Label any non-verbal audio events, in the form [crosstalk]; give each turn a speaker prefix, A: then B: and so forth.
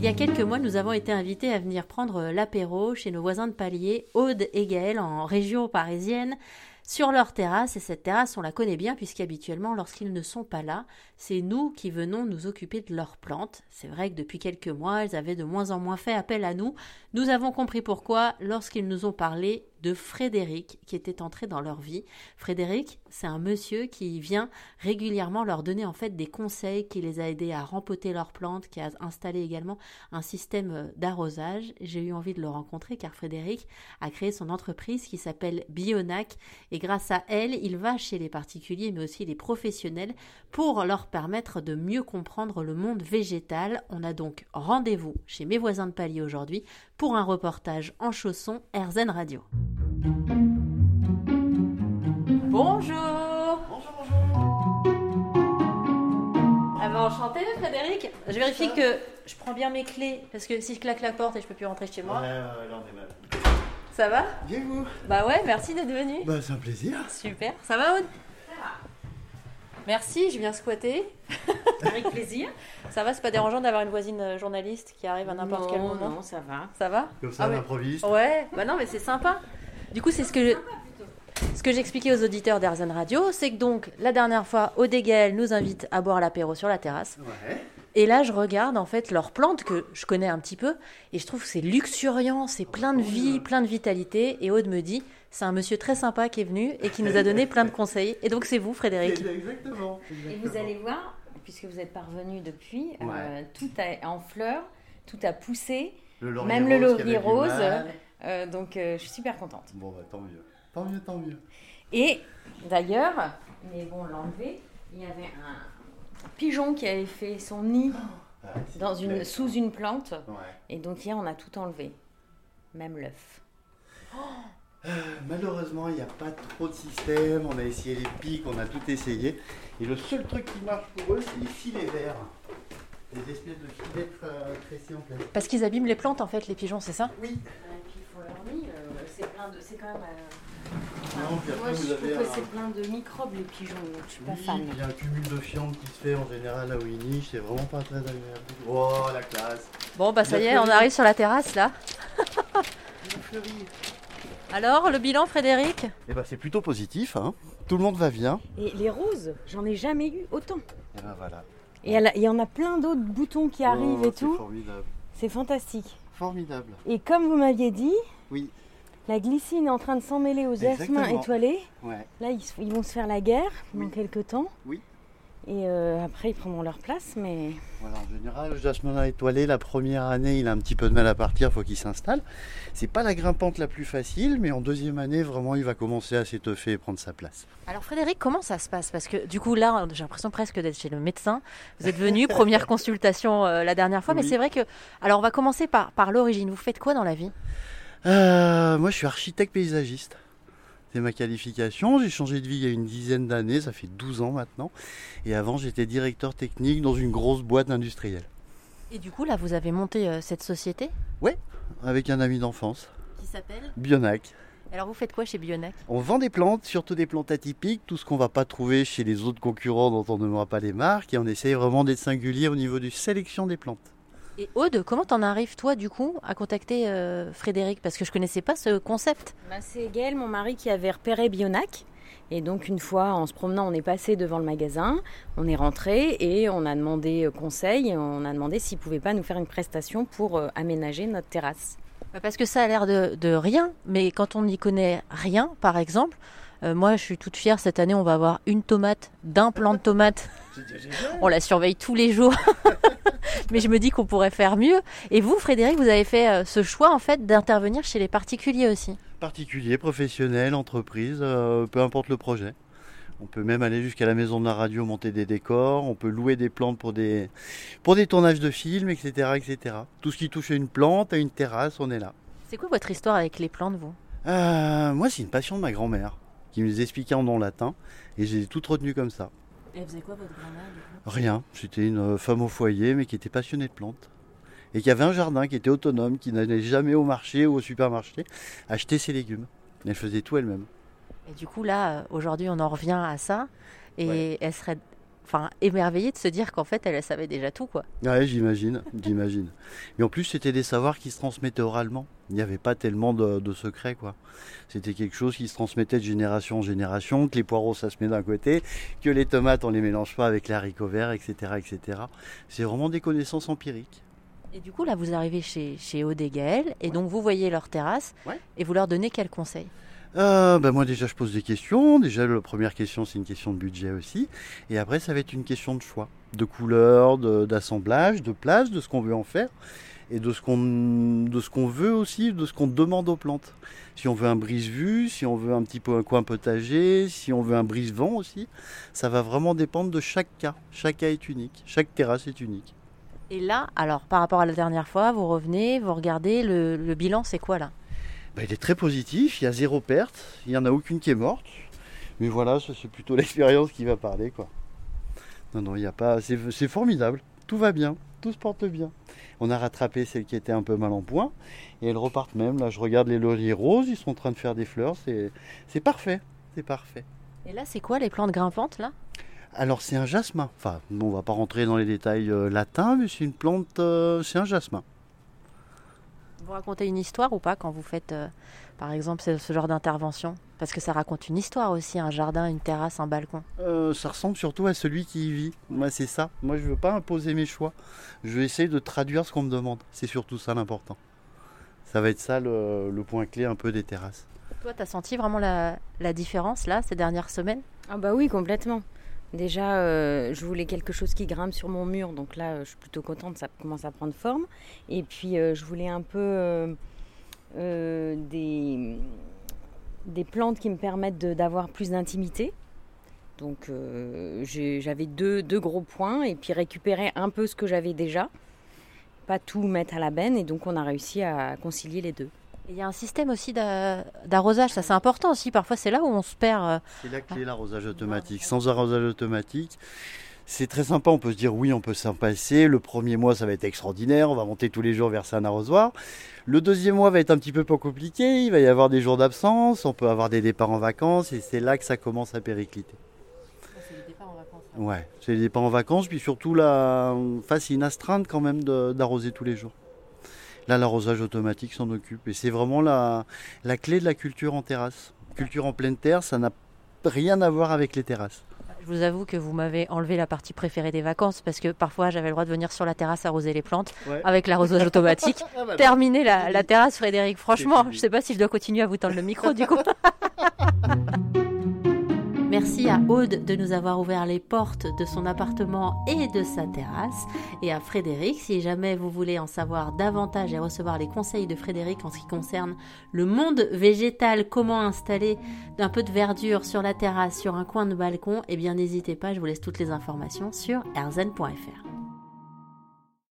A: Il y a quelques mois, nous avons été invités à venir prendre l'apéro chez nos voisins de palier, Aude et Gaël, en région parisienne, sur leur terrasse. Et cette terrasse, on la connaît bien, puisqu'habituellement, lorsqu'ils ne sont pas là, c'est nous qui venons nous occuper de leurs plantes. C'est vrai que depuis quelques mois, elles avaient de moins en moins fait appel à nous. Nous avons compris pourquoi lorsqu'ils nous ont parlé de Frédéric qui était entré dans leur vie. Frédéric, c'est un monsieur qui vient régulièrement leur donner en fait des conseils, qui les a aidés à rempoter leurs plantes, qui a installé également un système d'arrosage. J'ai eu envie de le rencontrer car Frédéric a créé son entreprise qui s'appelle Bionac et grâce à elle, il va chez les particuliers mais aussi les professionnels pour leur permettre de mieux comprendre le monde végétal. On a donc rendez-vous chez mes voisins de palier aujourd'hui pour un reportage en chaussons RZN Radio. Bonjour
B: Bonjour, bonjour
A: Ah bah enchanté Frédéric Je vérifie que je prends bien mes clés parce que si je claque la porte et je peux plus rentrer chez
B: Ouais,
A: moi,
B: ouais, ouais, là on est mal.
A: ça va?
B: Bien vous?
A: Bah ouais, merci d'être venu.
B: Bah c'est un plaisir.
A: Super. Ça va Aude? Merci, je viens squatter. [laughs]
C: Avec plaisir.
A: Ça va, c'est pas dérangeant d'avoir une voisine euh, journaliste qui arrive à n'importe quel moment
C: Non, ça va.
A: Ça va
B: Comme ça
A: Ah
B: on
A: ouais.
B: improvise.
A: Ouais, bah non, mais c'est sympa. Du coup, c'est ce que je... Ce que j'expliquais aux auditeurs d'Airzen Radio, c'est que donc, la dernière fois, Odégel nous invite à boire l'apéro sur la terrasse.
B: Ouais.
A: Et là, je regarde en fait leurs plantes que je connais un petit peu, et je trouve que c'est luxuriant, c'est plein de vie, plein de vitalité. Et Aude me dit, c'est un monsieur très sympa qui est venu et qui nous a donné plein de conseils. Et donc, c'est vous, Frédéric. [laughs]
B: Exactement.
C: Et vous allez voir, puisque vous êtes parvenu depuis, euh, tout a en fleurs, tout a poussé,
B: Le
C: même le
B: rose
C: laurier rose. euh, donc euh, je suis super contente.
B: Bon bah tant mieux. Tant mieux, tant mieux.
C: Et d'ailleurs, mais bon, l'enlever, il y avait un pigeon qui avait fait son nid
B: Ah,
C: dans une, sous une plante.
B: Ouais.
C: Et donc hier, on a tout enlevé, même l'œuf.
B: Euh, malheureusement, il n'y a pas trop de système. On a essayé les pics, on a tout essayé. Et le seul truc qui marche pour eux, c'est les filets verts. Des espèces de filets tressés en place.
A: Parce qu'ils abîment les plantes, en fait, les pigeons, c'est ça?
B: Oui.
C: Et puis il faut leur nid, c'est plein de, c'est quand même. euh,
B: Non, puis après,
C: moi, je trouve que c'est plein de microbes les pigeons, donc je suis pas
B: Oui,
C: fan.
B: il y a un cumul de fientes qui se fait en général là où ils nichent, c'est vraiment pas très agréable. Oh la classe
A: Bon, bah ça y est, on arrive sur la terrasse, là. Alors, le bilan, Frédéric?
B: Eh ben c'est plutôt positif, hein. tout le monde va bien.
C: Et les roses, j'en ai jamais eu autant.
B: Et ben voilà.
C: Et elle il y en a plein d'autres boutons qui arrivent
B: Oh,
C: et tout.
B: C'est formidable.
C: C'est fantastique.
B: Formidable.
C: Et comme vous m'aviez dit,
B: Oui,
C: la glycine est en train de s'emmêler aux jasmins étoilés.
B: ouais.
C: Là, ils, vont se faire la guerre dans
B: Oui.
C: quelques temps.
B: Oui.
C: Et euh, après, ils prendront leur place. Mais
B: Voilà, en général, le jasmin étoilé, la première année, il a un petit peu de mal à partir, faut qu'il s'installe. C'est pas la grimpante la plus facile, mais en deuxième année, vraiment, il va commencer à s'étoffer et prendre sa place.
A: Alors Frédéric, comment ça se passe? Parce que du coup là, j'ai l'impression presque d'être chez le médecin. Vous êtes venu, [laughs] première consultation euh, la dernière fois, mais c'est vrai que... Alors on va commencer par, par l'origine. Vous faites quoi dans la vie?
B: Euh, moi, je suis architecte paysagiste. C'est ma qualification. J'ai changé de vie il y a une dizaine d'années, ça fait 12 ans maintenant. Et avant, j'étais directeur technique dans une grosse boîte industrielle.
A: Et du coup là, vous avez monté euh, cette société?
B: Avec un ami d'enfance,
A: qui s'appelle?
B: Bionac.
A: Alors vous faites quoi chez Bionac?
B: On vend des plantes, surtout des plantes atypiques, tout ce qu'on va pas trouver chez les autres concurrents dont on ne nommera pas les marques. Et on essaye vraiment d'être singulier au niveau de sélection des plantes.
A: Et Aude, comment t'en arrives toi du coup à contacter euh, Frédéric? Parce que je connaissais pas ce concept.
C: bah, c'est Gaël, mon mari, qui avait repéré Bionac. Et donc, une fois, en se promenant, on est passé devant le magasin, on est rentré et on a demandé euh, conseil. On a demandé s'il pouvait pas nous faire une prestation pour euh, aménager notre terrasse.
A: Bah, Parce que ça a l'air de, de rien, mais quand on n'y connaît rien, par exemple, euh, moi je suis toute fière, cette année on va avoir une tomate d'un plant de tomate. On la surveille tous les jours. [laughs] mais je me dis qu'on pourrait faire mieux. Et vous, Frédéric, vous avez fait euh, ce choix en fait d'intervenir chez les particuliers aussi.
B: Particulier, professionnel, entreprise, euh, peu importe le projet. On peut même aller jusqu'à la maison de la radio, monter des décors, on peut louer des plantes pour des, pour des tournages de films, etc., etc. Tout ce qui touche à une plante, à une terrasse, on est là.
A: C'est quoi votre histoire avec les plantes, vous?
B: Euh, moi, c'est une passion de ma grand-mère, qui me les expliquait en nom latin, et j'ai toutes retenues comme ça.
A: Elle faisait quoi votre grand-mère
B: Rien, c'était une euh, femme au foyer, mais qui était passionnée de plantes. Et qui avait un jardin qui était autonome, qui n'allait jamais au marché ou au supermarché acheter ses légumes. Elle faisait tout elle-même.
A: Et du coup là, euh, aujourd'hui on en revient à ça. Et
B: Ouais.
A: elle serait enfin émerveillée de se dire qu'en fait elle, savait déjà tout quoi.
B: Ouais, j'imagine, [laughs] j'imagine. Et en plus c'était des savoirs qui se transmettaient oralement. Il n'y avait pas tellement de, secrets quoi. C'était quelque chose qui se transmettait de génération en génération, que les poireaux ça se met d'un côté, que les tomates on les mélange pas avec les haricots verts, etc. etc. C'est vraiment des connaissances empiriques.
A: Et du coup là vous arrivez chez, chez Aude et Gaël, et donc vous voyez leur terrasse et vous leur donnez quels conseils
B: euh, ben moi déjà je pose des questions. Déjà la première question c'est une question de budget aussi. Et après ça va être une question de choix, de couleur, d'assemblage, de, place, de ce qu'on veut en faire. Et de ce qu'on de ce qu'on veut aussi, de ce qu'on demande aux plantes. Si on veut un brise-vue, si on veut un petit peu un coin potager, si on veut un brise-vent aussi, ça va vraiment dépendre de chaque cas. Chaque cas est unique, chaque terrasse est unique.
A: Et là, alors par rapport à la dernière fois, vous revenez, vous regardez, le bilan c'est quoi là?
B: Bah, il est très positif, il y a zéro perte, il n'y en a aucune qui est morte. Mais voilà, c'est plutôt [laughs] l'expérience qui va parler. quoi. Non, non, il n'y a pas. C'est formidable, tout va bien, tout se porte bien. On a rattrapé celles qui étaient un peu mal en point et elles repartent même. Là, je regarde les lauriers roses, ils sont en train de faire des fleurs, c'est parfait, c'est parfait.
A: Et là, c'est quoi les plantes grimpantes là?
B: Alors c'est un jasmin. Enfin, on va pas rentrer dans les détails euh, latins, mais c'est une plante, euh, c'est un jasmin.
A: Vous racontez une histoire ou pas quand vous faites, euh, par exemple, ce, genre d'intervention? Parce que ça raconte une histoire aussi, un jardin, une terrasse, un balcon.
B: Euh, ça ressemble surtout à celui qui y vit. Moi, c'est ça. Moi, je veux pas imposer mes choix. Je vais essayer de traduire ce qu'on me demande. C'est surtout ça l'important. Ça va être ça le, point clé un peu des terrasses.
A: Toi, tu as senti vraiment la, la différence là, ces dernières semaines?
C: Ah bah oui, complètement. Déjà, euh, je voulais quelque chose qui grimpe sur mon mur, donc là, je suis plutôt contente, ça commence à prendre forme. Et puis, euh, je voulais un peu euh, des, des plantes qui me permettent d'avoir plus d'intimité. Donc, j'avais deux, deux, gros points et puis récupérer un peu ce que j'avais déjà, pas tout mettre à la benne. Et donc, on a réussi à concilier les deux.
A: Il y a un système aussi d'arrosage, ça c'est important aussi. Parfois c'est là où on se perd. Euh.
B: C'est la clé, l'arrosage automatique. Sans arrosage automatique, c'est très sympa. On peut se dire oui, on peut s'en passer. Le premier mois, ça va être extraordinaire. On va monter tous les jours, verser un arrosoir. Le deuxième mois va être un petit peu plus compliqué. Il va y avoir des jours d'absence. On peut avoir des départs en vacances. Et c'est là que ça commence à péricliter.
A: C'est les départs en vacances.
B: Ouais, c'est les départs en vacances. Puis surtout, là, face, une astreinte quand même d'arroser tous les jours. Là, l'arrosage automatique s'en occupe. Et c'est vraiment la, la clé de la culture en terrasse. Culture en pleine terre, ça n'a rien à voir avec les terrasses.
A: Je vous avoue que vous m'avez enlevé la partie préférée des vacances parce que parfois j'avais le droit de venir sur la terrasse arroser les plantes avec l'arrosage automatique. [laughs] Ah bah Terminer la, la, terrasse, Frédéric. Franchement, je ne sais pas si je dois continuer à vous tendre le micro du coup. [laughs] Merci à Aude de nous avoir ouvert les portes de son appartement et de sa terrasse. Et à Frédéric, si jamais vous voulez en savoir davantage et recevoir les conseils de Frédéric en ce qui concerne le monde végétal, comment installer un peu de verdure sur la terrasse, sur un coin de balcon, eh bien n'hésitez pas, je vous laisse toutes les informations sur erzen.fr.